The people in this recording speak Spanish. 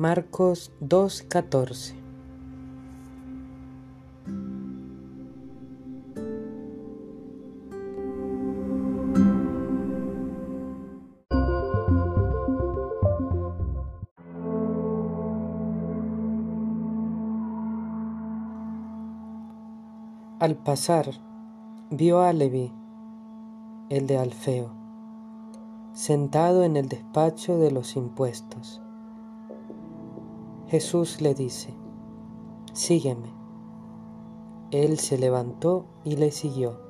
Marcos 2.14 Al pasar, vio a Leví, el de Alfeo, sentado en el despacho de los impuestos. Jesús le dice, sígueme. Él se levantó y le siguió.